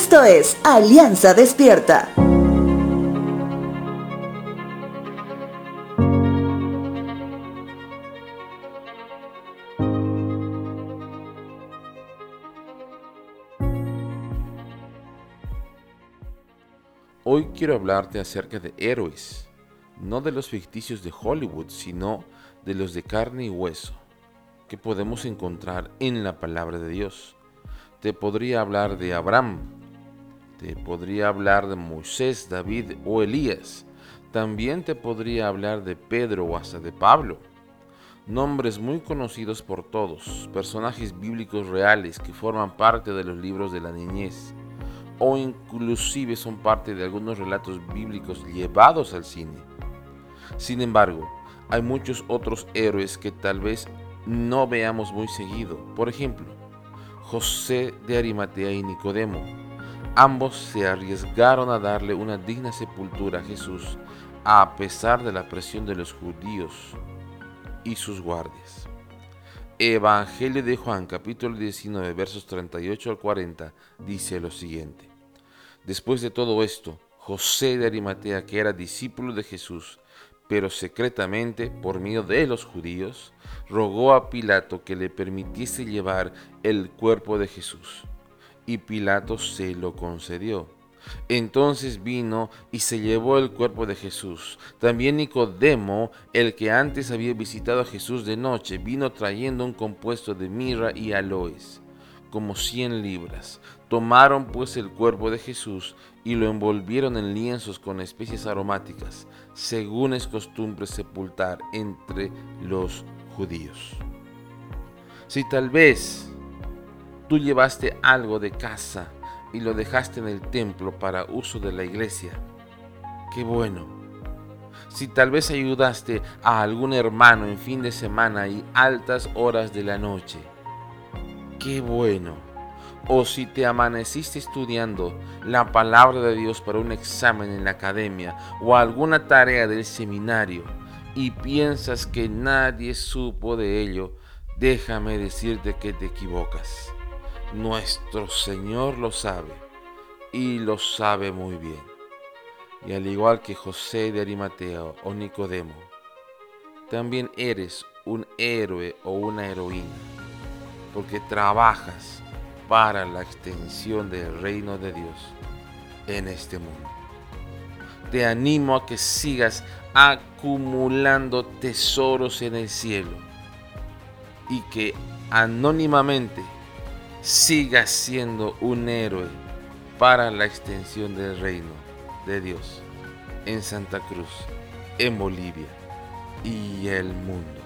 Esto es Alianza Despierta. Hoy quiero hablarte acerca de héroes, no de los ficticios de Hollywood, sino de los de carne y hueso, que podemos encontrar en la palabra de Dios. Te podría hablar de Abraham, te podría hablar de Moisés, David o Elías. También te podría hablar de Pedro o hasta de Pablo. Nombres muy conocidos por todos, personajes bíblicos reales que forman parte de los libros de la niñez o inclusive son parte de algunos relatos bíblicos llevados al cine. Sin embargo, hay muchos otros héroes que tal vez no veamos muy seguido. Por ejemplo, José de Arimatea y Nicodemo. Ambos se arriesgaron a darle una digna sepultura a Jesús a pesar de la presión de los judíos y sus guardias. Evangelio de Juan capítulo 19 versos 38 al 40 dice lo siguiente. Después de todo esto, José de Arimatea, que era discípulo de Jesús, pero secretamente, por miedo de los judíos, rogó a Pilato que le permitiese llevar el cuerpo de Jesús. Y Pilato se lo concedió. Entonces vino y se llevó el cuerpo de Jesús. También Nicodemo, el que antes había visitado a Jesús de noche, vino trayendo un compuesto de mirra y aloes como cien libras. Tomaron pues el cuerpo de Jesús y lo envolvieron en lienzos con especies aromáticas, según es costumbre sepultar entre los judíos. Si tal vez tú llevaste algo de casa y lo dejaste en el templo para uso de la iglesia, qué bueno. Si tal vez ayudaste a algún hermano en fin de semana y altas horas de la noche, qué bueno. O si te amaneciste estudiando la palabra de Dios para un examen en la academia o alguna tarea del seminario y piensas que nadie supo de ello, déjame decirte que te equivocas. Nuestro Señor lo sabe y lo sabe muy bien. Y al igual que José de Arimateo o Nicodemo, también eres un héroe o una heroína porque trabajas para la extensión del reino de Dios en este mundo. Te animo a que sigas acumulando tesoros en el cielo y que anónimamente sigas siendo un héroe para la extensión del reino de Dios en Santa Cruz, en Bolivia y el mundo.